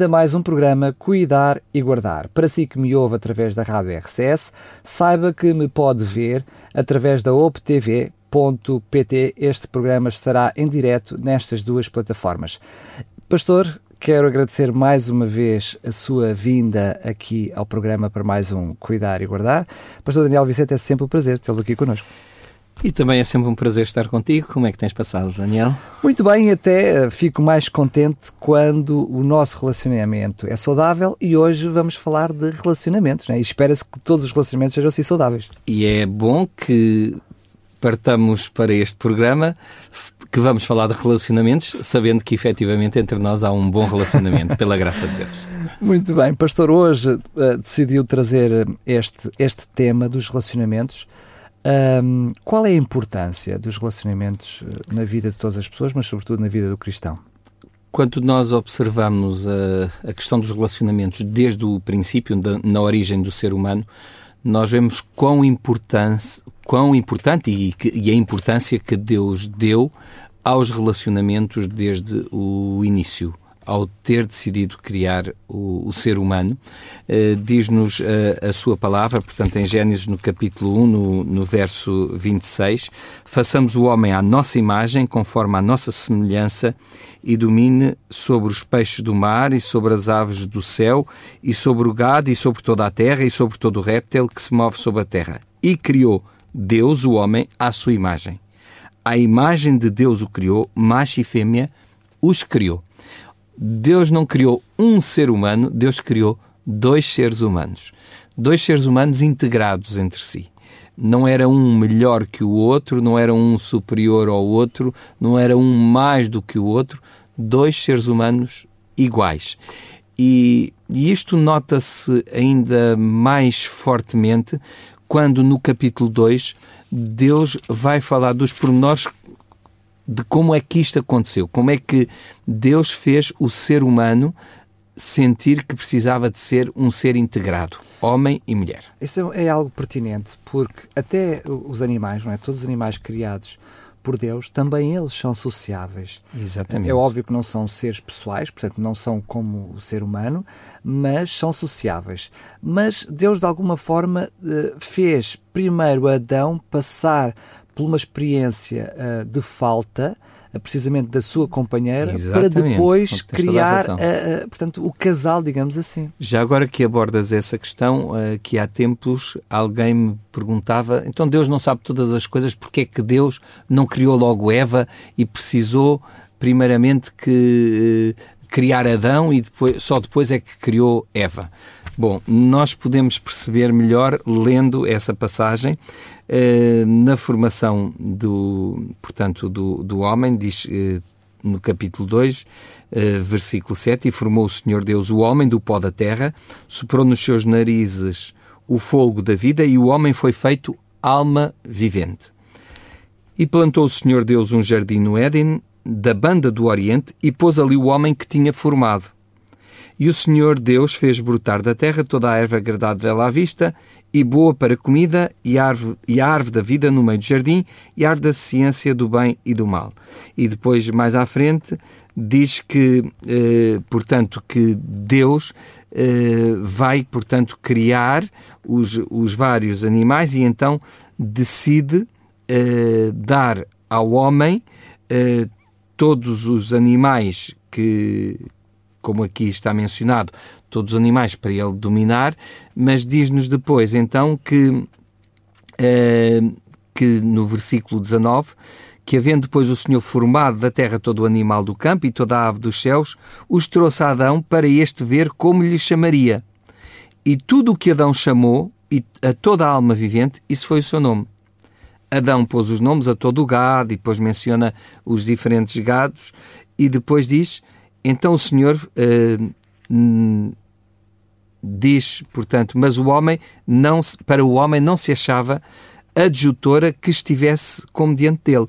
Bem-vindo a mais um programa Cuidar e Guardar. Para si que me ouve através da rádio RCS, saiba que me pode ver através da optv.pt. Este programa estará em direto nestas duas plataformas. Pastor, quero agradecer mais uma vez a sua vinda aqui ao programa para mais um Cuidar e Guardar. Pastor Daniel Vicente, é sempre um prazer tê-lo aqui connosco. E também é sempre um prazer estar contigo. Como é que tens passado, Daniel? Muito bem, até uh, fico mais contente quando o nosso relacionamento é saudável e hoje vamos falar de relacionamentos, né? e espera-se que todos os relacionamentos sejam assim saudáveis. E é bom que partamos para este programa que vamos falar de relacionamentos, sabendo que efetivamente entre nós há um bom relacionamento, pela graça de Deus. Muito bem, pastor, hoje uh, decidiu trazer este, este tema dos relacionamentos um, qual é a importância dos relacionamentos eh, na vida de todas as pessoas, mas sobretudo na vida do cristão? Quando nós observamos a, a questão dos relacionamentos desde o princípio, da, na origem do ser humano, nós vemos quão, quão importante e, e a importância que Deus deu aos relacionamentos desde o início ao ter decidido criar o, o ser humano, uh, diz-nos uh, a sua palavra, portanto, em Gênesis, no capítulo 1, no, no verso 26, façamos o homem à nossa imagem, conforme a nossa semelhança, e domine sobre os peixes do mar, e sobre as aves do céu, e sobre o gado, e sobre toda a terra, e sobre todo o réptil que se move sobre a terra. E criou Deus o homem à sua imagem. A imagem de Deus o criou, macho e fêmea os criou. Deus não criou um ser humano, Deus criou dois seres humanos. Dois seres humanos integrados entre si. Não era um melhor que o outro, não era um superior ao outro, não era um mais do que o outro. Dois seres humanos iguais. E, e isto nota-se ainda mais fortemente quando no capítulo 2 Deus vai falar dos pormenores de como é que isto aconteceu, como é que Deus fez o ser humano sentir que precisava de ser um ser integrado, homem e mulher. Isso é algo pertinente, porque até os animais, não é? Todos os animais criados por Deus, também eles são sociáveis. Exatamente. É óbvio que não são seres pessoais, portanto não são como o ser humano, mas são sociáveis. Mas Deus de alguma forma eh, fez primeiro Adão passar por uma experiência uh, de falta, uh, precisamente da sua companheira, Exatamente. para depois criar uh, portanto, o casal, digamos assim. Já agora que abordas essa questão, que há tempos alguém me perguntava, então Deus não sabe todas as coisas, porque é que Deus não criou logo Eva e precisou primeiramente que criar Adão e depois, só depois é que criou Eva. Bom, nós podemos perceber melhor lendo essa passagem na formação do, portanto, do, do homem, diz eh, no capítulo 2, eh, versículo 7, e formou o Senhor Deus o homem do pó da terra, soprou nos seus narizes o fogo da vida e o homem foi feito alma vivente. E plantou o Senhor Deus um jardim no Éden, da banda do Oriente, e pôs ali o homem que tinha formado. E o Senhor Deus fez brotar da terra toda a erva agradável à vista e boa para comida, e a, árvore, e árvore da vida no meio do jardim, e a árvore da ciência do bem e do mal. E depois, mais à frente, diz que, eh, portanto, que Deus eh, vai, portanto, criar os, os vários animais e então decide eh, dar ao homem eh, todos os animais que, como aqui está mencionado, todos os animais para ele dominar, mas diz-nos depois então que, eh, que no versículo 19 que havendo depois o Senhor formado da terra todo o animal do campo e toda a ave dos céus, os trouxe a Adão para este ver como lhe chamaria. E tudo o que Adão chamou, e a toda a alma vivente, isso foi o seu nome. Adão pôs os nomes a todo o gado, e depois menciona os diferentes gados, e depois diz então o Senhor uh, diz, portanto, mas o homem não para o homem não se achava adjutora que estivesse como diante dele.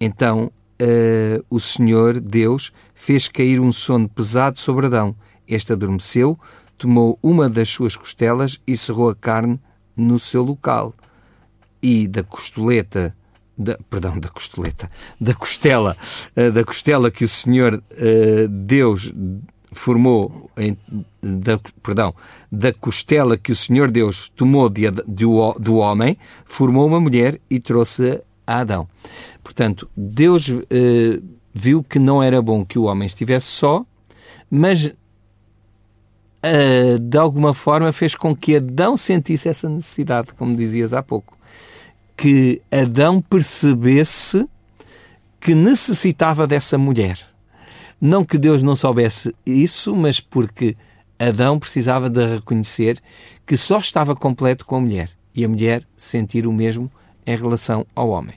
Então uh, o Senhor Deus fez cair um sono pesado sobre Adão. Este adormeceu, tomou uma das suas costelas e cerrou a carne no seu local. E da costoleta da, perdão, da costeleta, da costela, uh, da costela que o Senhor uh, Deus formou, da, perdão, da costela que o Senhor Deus tomou de, de, do homem, formou uma mulher e trouxe a Adão. Portanto, Deus eh, viu que não era bom que o homem estivesse só, mas de alguma forma fez com que Adão sentisse essa necessidade, como dizias há pouco. Que Adão percebesse que necessitava dessa mulher. Não que Deus não soubesse isso, mas porque Adão precisava de reconhecer que só estava completo com a mulher e a mulher sentir o mesmo em relação ao homem.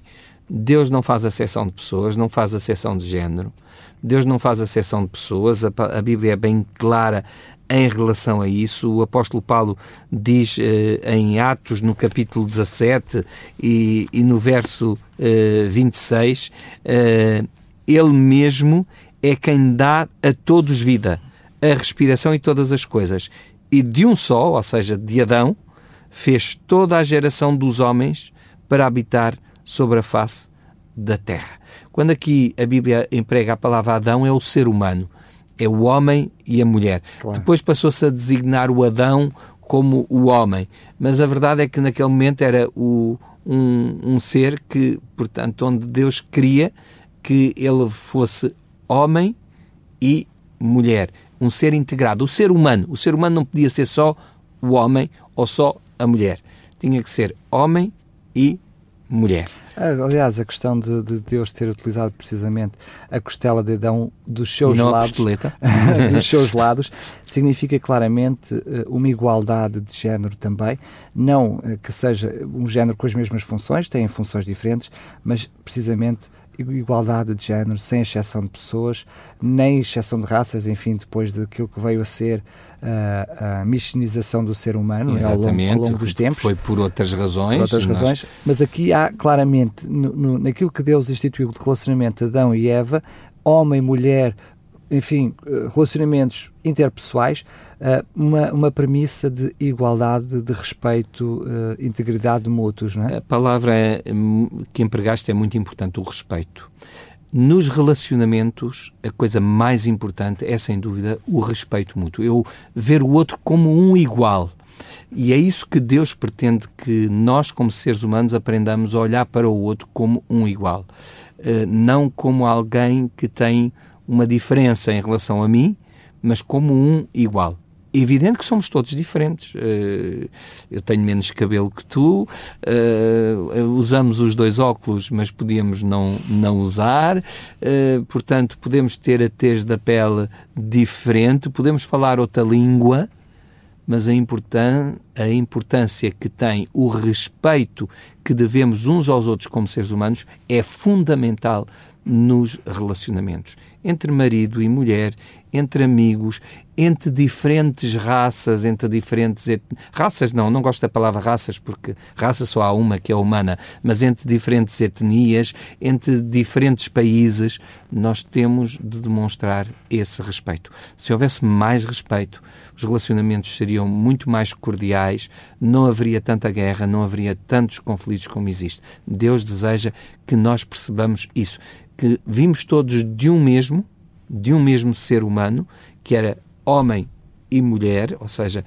Deus não faz acessão de pessoas, não faz acessão de género, Deus não faz acessão de pessoas, a, a Bíblia é bem clara em relação a isso. O apóstolo Paulo diz eh, em Atos, no capítulo 17 e, e no verso eh, 26, eh, ele mesmo é quem dá a todos vida, a respiração e todas as coisas. E de um só, ou seja, de Adão, fez toda a geração dos homens para habitar sobre a face da terra. Quando aqui a Bíblia emprega a palavra Adão, é o ser humano, é o homem e a mulher. Claro. Depois passou-se a designar o Adão como o homem, mas a verdade é que naquele momento era o, um, um ser que, portanto, onde Deus queria que ele fosse homem e mulher, um ser integrado, o ser humano. O ser humano não podia ser só o homem ou só a mulher. Tinha que ser homem e mulher. Aliás, a questão de, de, Deus ter utilizado precisamente a costela de Adão dos seus Não lados, dos seus lados, significa claramente uh, uma igualdade de género também. Não uh, que seja um género com as mesmas funções, têm funções diferentes, mas precisamente igualdade de género, sem exceção de pessoas, nem exceção de raças, enfim, depois daquilo que veio a ser uh, a missionização do ser humano ao longo, ao longo, dos tempos. Foi por outras razões. Por outras nós... razões, mas aqui há claramente, no, no, naquilo que Deus instituiu de relacionamento Adão e Eva, homem, mulher, enfim, eh, relacionamentos interpessoais, eh, uma, uma premissa de igualdade, de respeito, eh, integridade mútuos, não é? A palavra que empregaste é muito importante, o respeito. Nos relacionamentos, a coisa mais importante é, sem dúvida, o respeito mútuo. Eu ver o outro como um igual. E é isso que Deus pretende que nós, como seres humanos, aprendamos a olhar para o outro como um igual. Não como alguém que tem uma diferença em relação a mim, mas como um igual. Evidente que somos todos diferentes. Eh, eu tenho menos cabelo que tu, eh, usamos os dois óculos, mas podíamos não, não usar. Eh, portanto, podemos ter a tez da pele diferente, podemos falar outra língua, mas a, importân a importância que tem o respeito que devemos uns aos outros como seres humanos é fundamental nos relacionamentos entre marido e mulher, entre amigos, entre diferentes raças, entre diferentes et... raças não, não gosto da palavra raças porque raça só há uma que é humana, mas entre diferentes etnias, entre diferentes países, nós temos de demonstrar esse respeito. Se houvesse mais respeito, os relacionamentos seriam muito mais cordiais, não haveria tanta guerra, não haveria tantos conflitos como existe. Deus deseja que nós percebamos isso, que vimos todos de um mesmo, de um mesmo ser humano, que era homem e mulher, ou seja,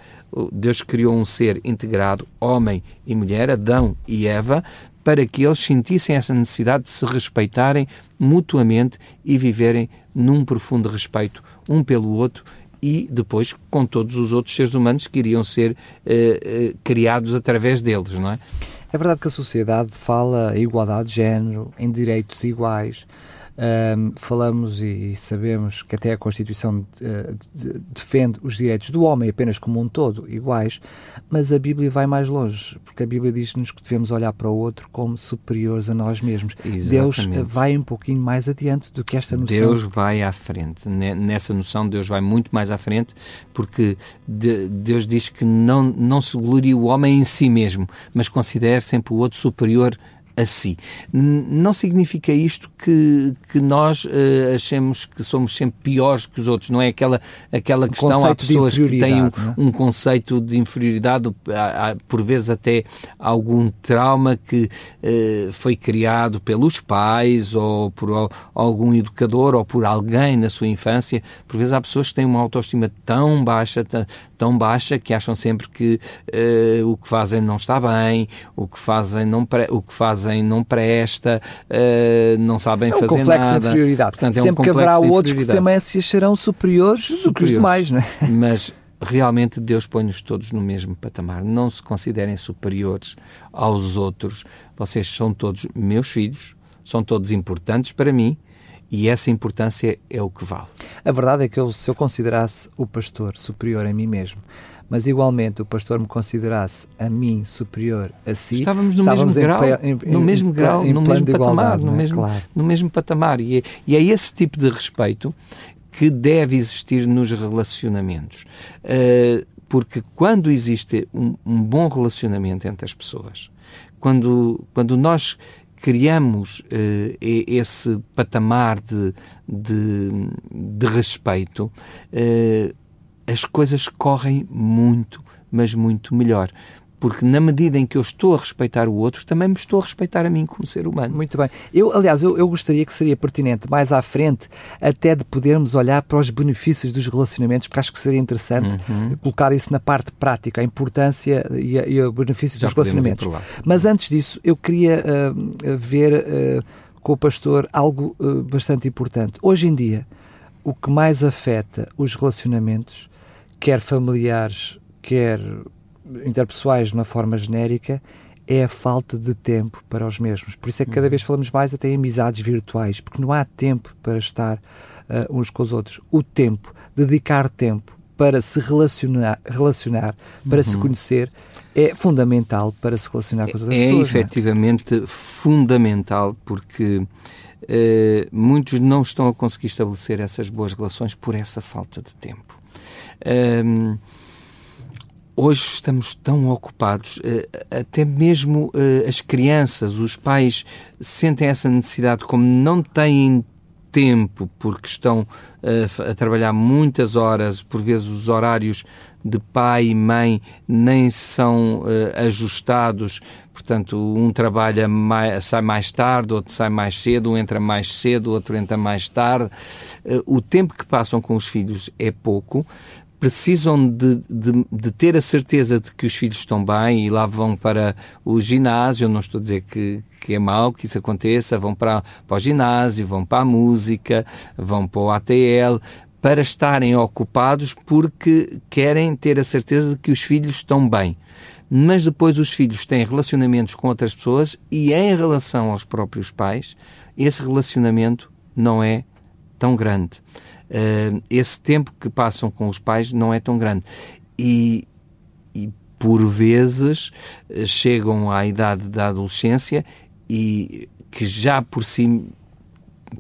Deus criou um ser integrado, homem e mulher, Adão e Eva, para que eles sentissem essa necessidade de se respeitarem mutuamente e viverem num profundo respeito um pelo outro e depois com todos os outros seres humanos que iriam ser eh, eh, criados através deles, não é? É verdade que a sociedade fala em igualdade de género, em direitos iguais, falamos e, sabemos que até a Constituição uh, defende os direitos do homem apenas como um todo, iguais, mas a Bíblia vai mais longe, porque a Bíblia diz-nos que devemos olhar para o outro como superiores a nós mesmos. Exatamente. Deus vai um pouquinho mais adiante do que esta noção. Deus vai à frente. Nessa noção, Deus vai muito mais à frente, porque Deus diz que não, não se glorie o homem em si mesmo, mas considere sempre o outro superior a si. Não significa isto que, que nós uh, achemos que somos sempre piores que os outros, não é aquela, aquela questão. Há pessoas que têm um, é? um, conceito de inferioridade, há, há, por vezes até algum trauma que uh, foi criado pelos pais ou por algum educador ou por alguém na sua infância. Por vezes há pessoas que têm uma autoestima tão baixa, tão baixa, que acham sempre que uh, o que fazem não está bem, o que fazem não, o que fazem não presta, uh, não sabem é um fazer complexo nada. De inferioridade. Portanto, é Sempre um que haverá outros que também se acharão superiores, superiores do que os demais, não é? Mas realmente Deus põe-nos todos no mesmo patamar. Não se considerem superiores aos outros. Vocês são todos meus filhos, são todos importantes para mim e essa importância é o que vale. A verdade é que eu, se eu considerasse o pastor superior a mim mesmo, mas igualmente o pastor me considerasse a mim superior a si, estávamos no estávamos mesmo grau, em, em, no mesmo em, grau, no mesmo patamar, no, é? mesmo, claro. no mesmo patamar. E é, e é esse tipo de respeito que deve existir nos relacionamentos. Uh, porque quando existe um, um, bom relacionamento entre as pessoas, quando, quando nós criamos uh, esse patamar de, de, de respeito, uh, as coisas correm muito, mas muito melhor. Porque na medida em que eu estou a respeitar o outro, também me estou a respeitar a mim como ser humano. Muito bem. Eu, aliás, eu, eu gostaria que seria pertinente mais à frente até de podermos olhar para os benefícios dos relacionamentos, porque acho que seria interessante uhum. colocar isso na parte prática, a importância e, a, e o benefício Já dos relacionamentos. Mas antes disso, eu queria uh, ver uh, com o pastor algo uh, bastante importante. Hoje em dia, o que mais afeta os relacionamentos quer familiares, quer interpessoais de uma forma genérica, é a falta de tempo para os mesmos. Por isso é que cada uhum. vez falamos mais até em amizades virtuais, porque não há tempo para estar uh, uns com os outros. O tempo, dedicar tempo para se relacionar, relacionar para uhum. se conhecer, é fundamental para se relacionar com as outras é, pessoas. É efetivamente é? fundamental, porque uh, muitos não estão a conseguir estabelecer essas boas relações por essa falta de tempo. Um, hoje estamos tão ocupados, eh, até mesmo eh, as crianças, os pais sentem essa necessidade, como não têm tempo, porque estão eh, a trabalhar muitas horas, por vezes os horários de pai e mãe nem são ajustados, portanto, um trabalha mais, sai mais tarde, outro sai mais cedo, um entra mais cedo, outro entra mais tarde. o tempo que passam com os filhos é pouco, precisam de, de, de, ter a certeza de que os filhos estão bem e lá vão para o ginásio. Não estou a dizer que, que é mau que isso aconteça, vão para, para o ginásio, vão para a música, vão para o ATL, para estarem ocupados porque querem ter a certeza de que os filhos estão bem. Mas depois os filhos têm relacionamentos com outras pessoas e, em relação aos próprios pais, esse relacionamento não é tão grande esse tempo que passam com os pais não é tão grande. E, e por vezes eh, chegam à idade da adolescência e que já por si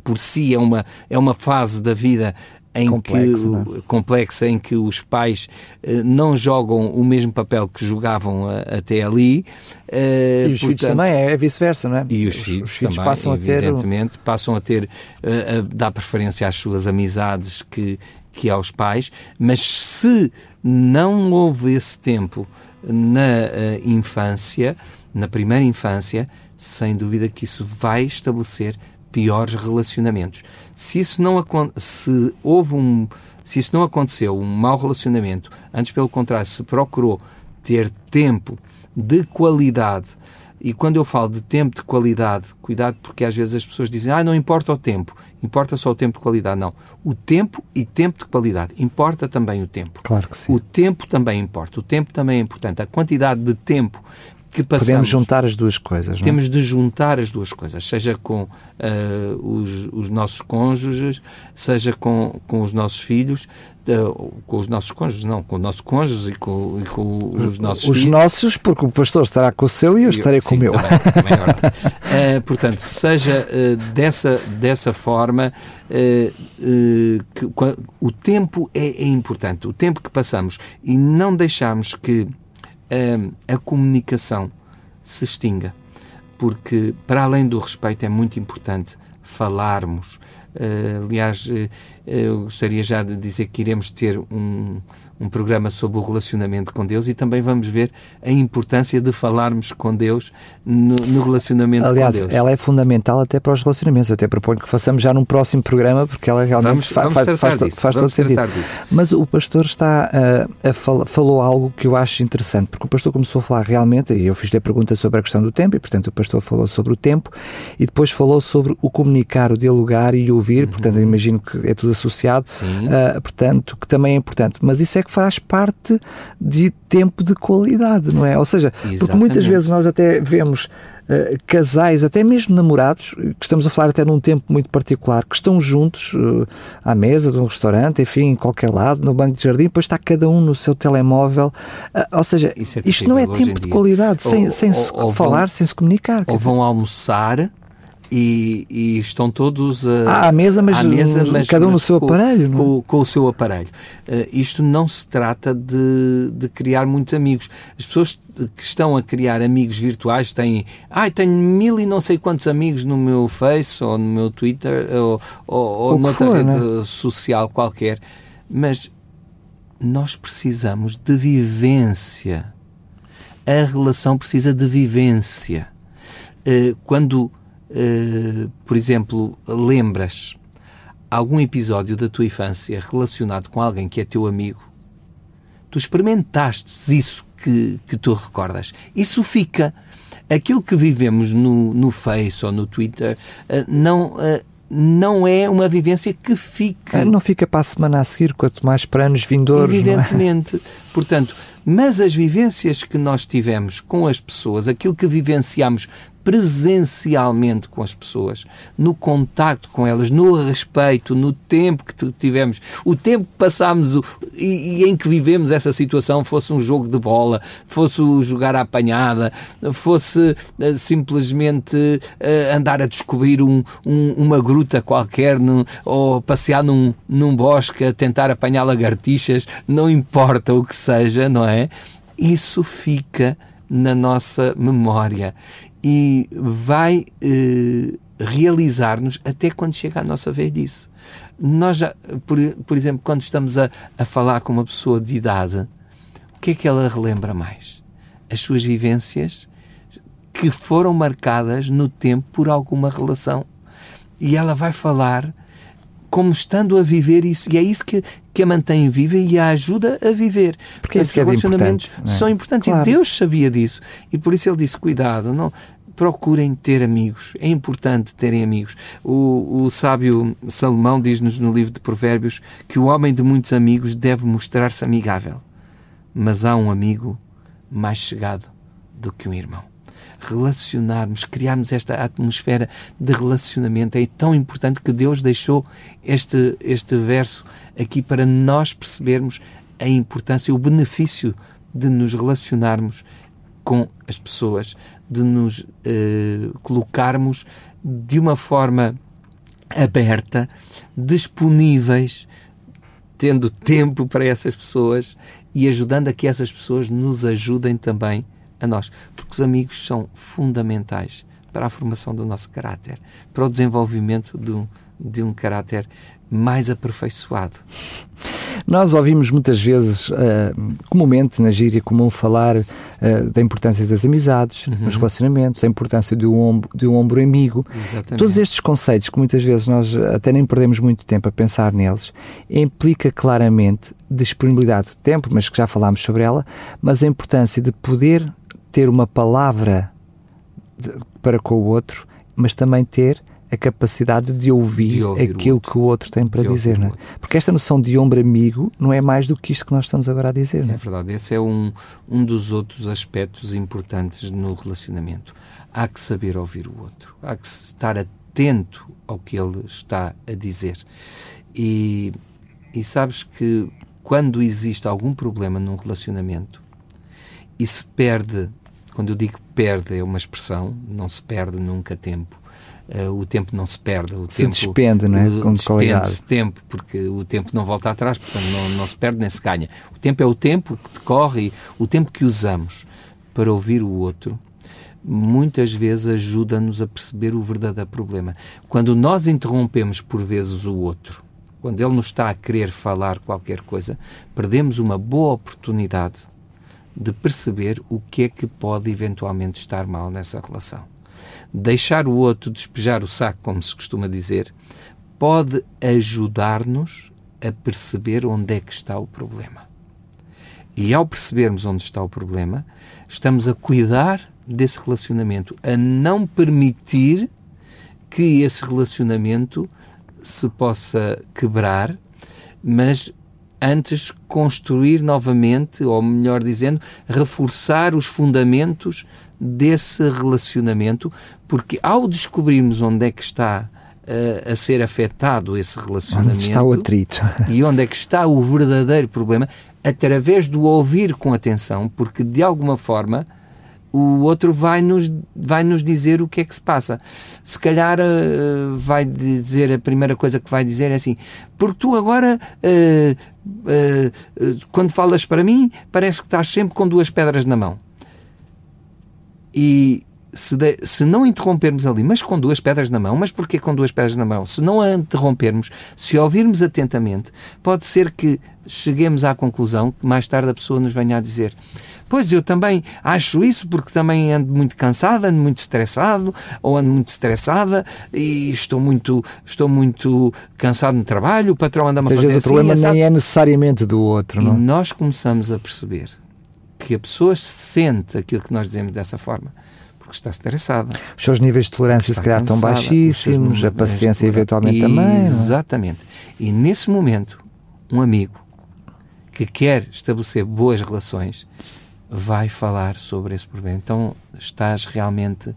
por si é uma, é uma fase da vida em Complexo, que, é? complexa em que os pais uh, não jogam o mesmo papel que jogavam uh, até ali. Uh, e os portanto, filhos também, é, é vice-versa, não é? E os, os filhos, os filhos também, passam evidentemente, a ter... passam a ter, a dar preferência às suas amizades que, que aos pais, mas se não houve esse tempo na infância, na primeira infância, sem dúvida que isso vai estabelecer piores relacionamentos. Se isso não se houve um se isso não aconteceu, um mau relacionamento, antes pelo contrário, se procurou ter tempo de qualidade, e quando eu falo de tempo de qualidade, cuidado porque às vezes as pessoas dizem, ah, não importa o tempo, importa só o tempo de qualidade. Não. O tempo e tempo de qualidade. Importa também o tempo. Claro que sim. O tempo também importa. O tempo também é importante. A quantidade de tempo que passamos. Podemos juntar as duas coisas, não é? Temos de juntar as duas coisas, seja com uh, os, os, nossos cônjuges, seja com, com os nossos filhos, uh, com os nossos cônjuges, não, com o nosso cônjuge e com, e com os nossos Os filhos. nossos, porque o pastor estará com o seu e eu estarei com o meu. Também, também é uh, portanto, seja dessa, dessa forma, que, o tempo é, é importante, o tempo que passamos e não deixamos que a comunicação se extinga. porque, para além do respeito, é muito importante falarmos. Uh, aliás, uh, eu gostaria já de dizer que iremos ter um, um programa sobre o relacionamento com Deus e também vamos ver a importância de falarmos com Deus no, no relacionamento Aliás, com Deus. ela é fundamental até para os relacionamentos. Eu até proponho que façamos já num próximo programa, porque ela realmente vamos, fa vamos faz, faz, disso, faz todo sentido. Disso. Mas o pastor está uh, a fal falou algo que eu acho interessante, porque o pastor começou a falar realmente, e eu fiz-lhe a pergunta sobre a questão do tempo, e portanto o pastor falou sobre o tempo, e depois falou sobre o comunicar, o dialogar e ouvir, uhum. portanto imagino que é tudo associado, uh, portanto, que também é importante. Mas isso é que faz parte de tempo de qualidade, não é? Ou seja, Exatamente. porque muitas vezes nós até vemos uh, casais, até mesmo namorados, que estamos a falar até num tempo muito particular, que estão juntos uh, à mesa de um restaurante, enfim, em qualquer lado, no banco de jardim, depois está cada um no seu telemóvel. Uh, ou seja, é isto não é tempo de qualidade, sem, ou, sem ou, se ou falar, vão, sem se comunicar. Ou vão almoçar e, e, estão todos ah, à mesa, mas, à mesa, mas cada um no seu com, aparelho. É? Com, com, o seu aparelho. Uh, isto não se trata de, de, criar muitos amigos. As pessoas que estão a criar amigos virtuais têm, ai, ah, tenho mil e não sei quantos amigos no meu Face ou no meu Twitter ou, ou, ou noutra for, rede né? social qualquer, mas nós precisamos de vivência. A relação precisa de vivência. Uh, quando uh, por exemplo, lembras algum episódio da tua infância relacionado com alguém que é teu amigo, tu experimentaste isso que, que tu recordas. Isso fica. Aquilo que vivemos no, no Face ou no Twitter uh, não. Uh, não é uma vivência que fica. Não fica para a semana a seguir, quanto mais para anos vindouros. Evidentemente. É? Portanto, mas as vivências que nós tivemos com as pessoas, aquilo que vivenciamos presencialmente com as pessoas, no contacto com elas, no respeito, no tempo que tivemos, o tempo que passámos e, e, em que vivemos essa situação, fosse um jogo de bola, fosse jogar à apanhada, fosse uh, simplesmente uh, andar a descobrir um, um, uma gruta qualquer no, ou passear num, num bosque a tentar apanhar lagartixas, não importa o que seja, não é? Isso fica na nossa memória e vai eh, realizar-nos até quando chega a nossa velhice. Nós já, por, por exemplo, quando estamos a, a falar com uma pessoa de idade, o que é que ela relembra mais? As suas vivências que foram marcadas no tempo por alguma relação. E ela vai falar como estando a viver isso. E é isso que, que a mantém viva e a ajuda a viver. Porque esses é relacionamentos é? são importantes. Claro. E Deus sabia disso. E por isso ele disse: cuidado, não procurem ter amigos. É importante terem amigos. O, o sábio Salomão diz-nos no livro de Provérbios que o homem de muitos amigos deve mostrar-se amigável. Mas há um amigo mais chegado do que um irmão relacionarmos, criarmos esta atmosfera de relacionamento. É tão importante que Deus deixou este, este verso aqui para nós percebermos a importância, o benefício de nos relacionarmos com as pessoas, de nos eh, colocarmos de uma forma aberta, disponíveis, tendo tempo para essas pessoas e ajudando a que essas pessoas nos ajudem também a nós, porque os amigos são fundamentais para a formação do nosso caráter, para o desenvolvimento de um, de um caráter mais aperfeiçoado. Nós ouvimos muitas vezes, uh, comumente na gíria comum, falar uh, da importância das amizades, uhum. dos relacionamentos, da importância de um ombro, de um ombro amigo. Exatamente. Todos estes conceitos que muitas vezes nós até nem perdemos muito tempo a pensar neles, implica claramente disponibilidade de tempo, mas que já falámos sobre ela, mas a importância de poder ter uma palavra de, para com o outro, mas também ter a capacidade de ouvir, de ouvir aquilo o que o outro tem para dizer. Não é? Porque esta noção de ombro amigo não é mais do que isto que nós estamos agora a dizer. É? é verdade, esse é um, um dos outros aspectos importantes no relacionamento. Há que saber ouvir o outro, há que estar atento ao que ele está a dizer. E, e sabes que quando existe algum problema num relacionamento e se perde quando eu digo perde, é uma expressão, não se perde nunca tempo. Uh, o tempo não se perde. O se tempo, despende, não é? Com despende-se tempo, porque o tempo não volta atrás, portanto não, não se perde nem se ganha. O tempo é o tempo que decorre, o tempo que usamos para ouvir o outro muitas vezes ajuda-nos a perceber o verdadeiro problema. Quando nós interrompemos por vezes o outro, quando ele nos está a querer falar qualquer coisa, perdemos uma boa oportunidade de perceber o que é que pode eventualmente estar mal nessa relação. Deixar o outro despejar o saco, como se costuma dizer, pode ajudar-nos a perceber onde é que está o problema. E ao percebermos onde está o problema, estamos a cuidar desse relacionamento, a não permitir que esse relacionamento se possa quebrar, mas antes construir novamente, ou melhor dizendo, reforçar os fundamentos desse relacionamento, porque ao descobrirmos onde é que está uh, a ser afetado esse relacionamento, onde está o atrito? e onde é que está o verdadeiro problema, através do ouvir com atenção, porque de alguma forma o outro vai nos, vai nos dizer o que é que se passa. Se calhar uh, vai dizer, a primeira coisa que vai dizer é assim, porque tu agora, uh, uh, quando falas para mim, parece que estás sempre com duas pedras na mão. E se, de, se não interrompermos ali, mas com duas pedras na mão, mas porquê com duas pedras na mão? Se não a interrompermos, se ouvirmos atentamente, pode ser que cheguemos à conclusão que mais tarde a pessoa nos venha a dizer Pois eu também acho isso porque também ando muito cansado, ando muito estressado ou ando muito estressada e estou muito, estou muito cansado no trabalho, o patrão anda-me a fazer vezes assim, o problema nem é necessariamente do outro, e não? E nós começamos a perceber que a pessoa sente aquilo que nós dizemos dessa forma porque está estressada. Os seus níveis de tolerância, se calhar, estão baixíssimos, a paciência, eventualmente, também. É? Exatamente. E nesse momento, um amigo que quer estabelecer boas relações vai falar sobre esse problema. Então estás realmente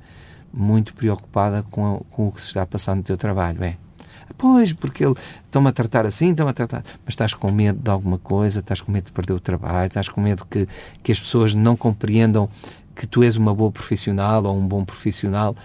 muito preocupada com, com o que se está a passar no teu trabalho, é? Pois, porque ele estão-me a tratar assim, estão-me a tratar. Mas estás com medo de alguma coisa, estás com medo de perder o trabalho, estás com medo que, que as pessoas não compreendam que tu és uma boa profissional ou um bom profissional.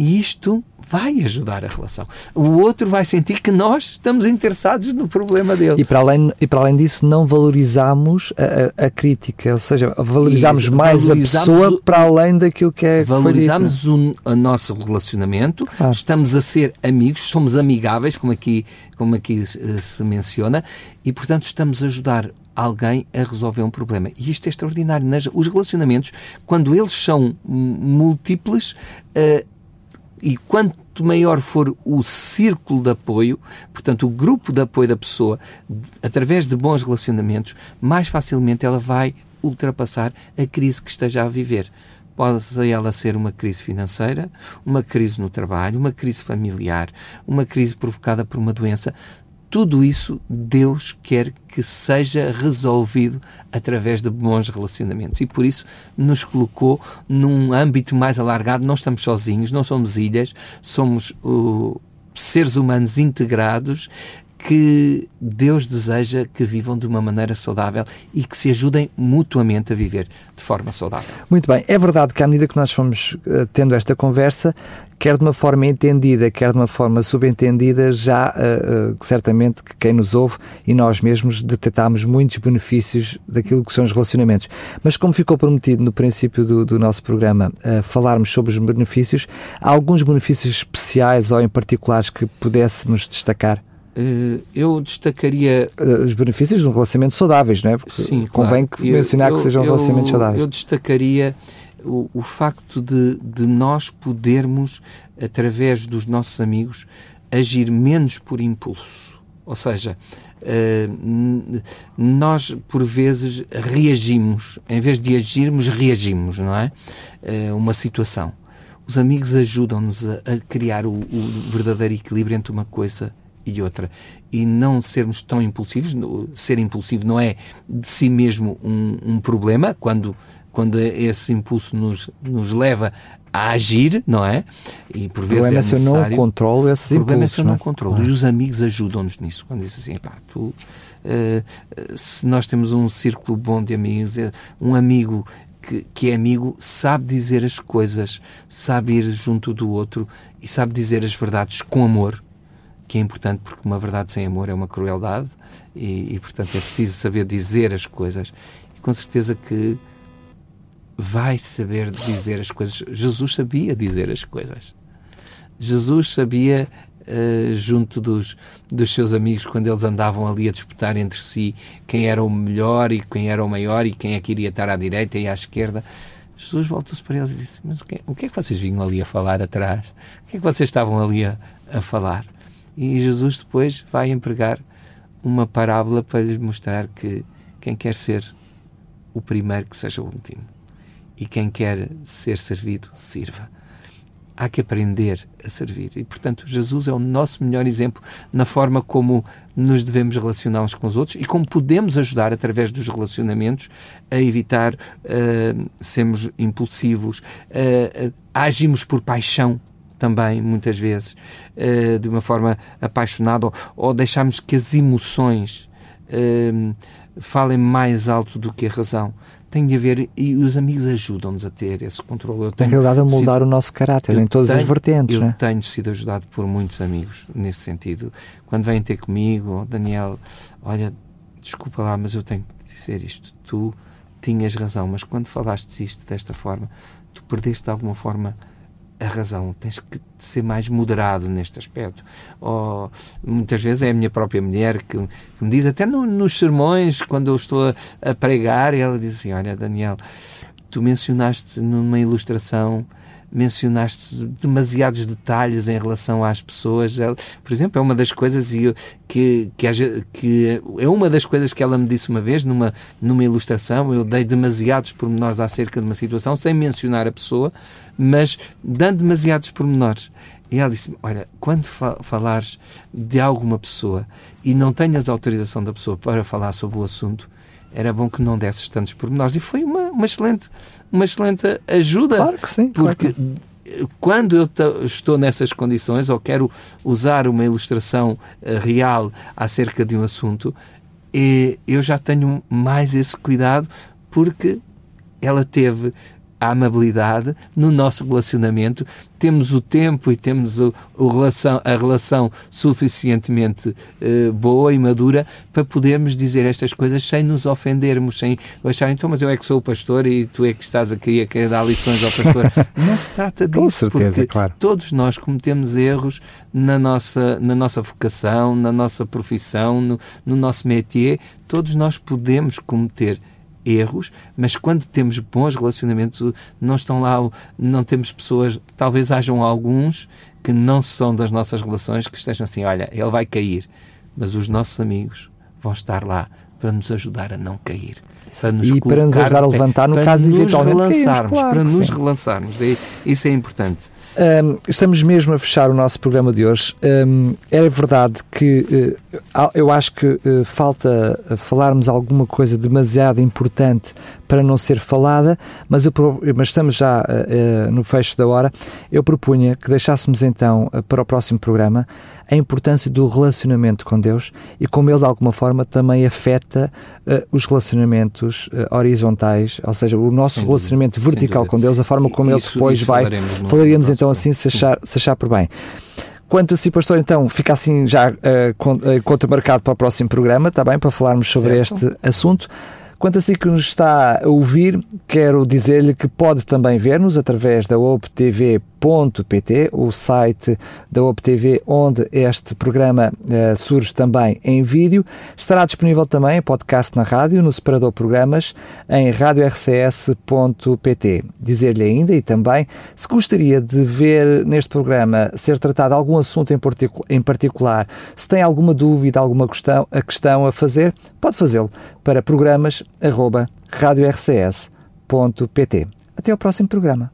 E isto vai ajudar a relação. O outro vai sentir que nós estamos interessados no problema dele. E para além, e para além disso, não valorizamos a, a, a crítica, ou seja, valorizamos Isso, mais valorizamos a pessoa o, para além daquilo que é Valorizamos o, o, nosso relacionamento, estamos a ser amigos, somos amigáveis, como aqui, como aqui eh, se menciona, e portanto estamos a ajudar alguém a resolver um problema. E isto é extraordinário. Nas, os relacionamentos, quando eles são múltiplos, uh, e quanto maior for o círculo de apoio, portanto, o grupo de apoio da pessoa, através de bons relacionamentos, mais facilmente ela vai ultrapassar a crise que esteja a viver. Pode ela ser uma crise financeira, uma crise no trabalho, uma crise familiar, uma crise provocada por uma doença tudo isso Deus quer que seja resolvido através de bons relacionamentos. E por isso nos colocou num âmbito mais alargado. Não estamos sozinhos, não somos ilhas, somos uh, seres humanos integrados que Deus deseja que vivam de uma maneira saudável e que se ajudem mutuamente a viver de forma saudável. Muito bem, é verdade que à medida que nós fomos uh, tendo esta conversa, quer de uma forma entendida, quer de uma forma subentendida, já uh, uh, certamente que quem nos ouve e nós mesmos detectamos muitos benefícios daquilo que são os relacionamentos. Mas como ficou prometido no princípio do, do nosso programa falarmos sobre os benefícios, há alguns benefícios especiais ou em particulares que pudéssemos destacar? Eh, eu destacaria eh, os benefícios de um relacionamento saudáveis, não é? Porque Sim, convém claro. que mencionar eu, que sejam eu, relacionamentos saudáveis. Eu destacaria o, o facto de, de nós podermos, através dos nossos amigos, agir menos por impulso. Ou seja, Uh, nós por vezes reagimos, em vez de agirmos, reagimos, não é? Uh, uma situação. Os amigos ajudam-nos a, a criar o, o, verdadeiro equilíbrio entre uma coisa e outra. E não sermos tão impulsivos, ser impulsivo não é de si mesmo um, um problema, quando, quando esse impulso nos, nos leva a agir, não é? E por vezes o problema é, é se eu não controlo esses impulsos. O problema é se eu não, não é? controlo. E os amigos ajudam-nos nisso. Quando dizem assim, pá, tu, uh, se nós temos um círculo bom de amigos, eh, um amigo que, que, é amigo sabe dizer as coisas, sabe ir junto do outro e sabe dizer as verdades com amor, que é importante porque uma verdade sem amor é uma crueldade e, e portanto, é preciso saber dizer as coisas. E com certeza que vai saber dizer as coisas. Jesus sabia dizer as coisas. Jesus sabia, uh, junto dos, dos seus amigos, quando eles andavam ali a disputar entre si quem era o melhor e quem era o maior e quem é que iria estar à direita e à esquerda, Jesus voltou-se para eles e disse: Mas o que, é, o que, é que vocês vinham ali a falar atrás? O que é que vocês estavam ali a, a falar? E Jesus depois vai empregar uma parábola para lhes mostrar que quem quer ser o primeiro, que seja o último. E quem quer ser servido, sirva. Há que aprender a servir. E, portanto, Jesus é o nosso melhor exemplo na forma como nos devemos relacionar uns com os outros e como podemos ajudar, através dos relacionamentos, a evitar uh, sermos impulsivos, uh, uh, agimos por paixão também, muitas vezes, uh, de uma forma apaixonada, ou, ou deixarmos que as emoções uh, falem mais alto do que a razão. Tem de haver, e os amigos ajudam-nos a ter esse controle. Eu tenho Na realidade, a moldar sido, o nosso caráter em todas tenho, as vertentes. Eu né? tenho sido ajudado por muitos amigos nesse sentido. Quando vêm ter comigo, oh, Daniel, olha, desculpa lá, mas eu tenho que dizer isto. Tu tinhas razão, mas quando falaste isto desta forma, tu perdeste de alguma forma a razão, tens que ser mais moderado neste aspecto. Ou, muitas vezes é a minha própria mulher que, que me diz, até no, nos sermões, quando eu estou a, a pregar, ela diz assim: Olha, Daniel, tu mencionaste numa ilustração mencionaste demasiados detalhes em relação às pessoas. Por exemplo, é uma das coisas que, que, que, é uma das coisas que ela me disse uma vez numa, numa ilustração. Eu dei demasiados pormenores acerca de uma situação, sem mencionar a pessoa, mas dando demasiados pormenores. E ela disse Olha, quando falares de alguma pessoa e não tenhas autorização da pessoa para falar sobre o assunto, era bom que não desses tantos pormenores. E foi uma, uma, excelente, uma excelente ajuda. Claro que sim. Porque claro que... quando eu estou nessas condições ou quero usar uma ilustração uh, real acerca de um assunto, e eu já tenho mais esse cuidado porque ela teve a amabilidade no nosso relacionamento, temos o tempo e temos o, o relação, a relação suficientemente uh, boa e madura para podermos dizer estas coisas sem nos ofendermos, sem achar, então, mas eu é que sou o pastor e tu é que estás aqui a querer dar lições ao pastor. Não se trata disso, Com certeza, porque claro. todos nós cometemos erros na nossa, na nossa vocação, na nossa profissão, no, no nosso métier, todos nós podemos cometer erros, mas quando temos bons relacionamentos, não estão lá, não temos pessoas, talvez hajam alguns que não são das nossas relações que estejam assim, olha, ele vai cair, mas os nossos amigos vão estar lá para nos ajudar a não cair. Para nos e para nos ajudar a levantar no caso de eventualmente relançarmos, claro para nos sim. relançarmos. E, isso é importante. Um, estamos mesmo a fechar o nosso programa de hoje. Um, é verdade que uh, eu acho que uh, falta falarmos alguma coisa demasiado importante para não ser falada, mas, eu, mas estamos já uh, no fecho da hora. Eu propunha que deixássemos então para o próximo programa a importância do relacionamento com Deus e como ele de alguma forma também afeta uh, os relacionamentos uh, horizontais, ou seja, o nosso sem relacionamento dúvida, vertical com Deus, a forma como ele depois vai. Falaríamos então assim, se achar, se achar por bem. Quanto a si, pastor, então, fica assim já uh, marcado para o próximo programa, está bem, para falarmos sobre certo. este assunto. Quanto a si que nos está a ouvir, quero dizer-lhe que pode também ver-nos através da OPTV pt o site da OPTV, onde este programa uh, surge também em vídeo. Estará disponível também podcast na rádio, no separador programas, em radiorcs.pt. Dizer-lhe ainda e também, se gostaria de ver neste programa ser tratado algum assunto em, particu em particular, se tem alguma dúvida, alguma questão a, questão a fazer, pode fazê-lo para programas.radiorcs.pt. Até ao próximo programa.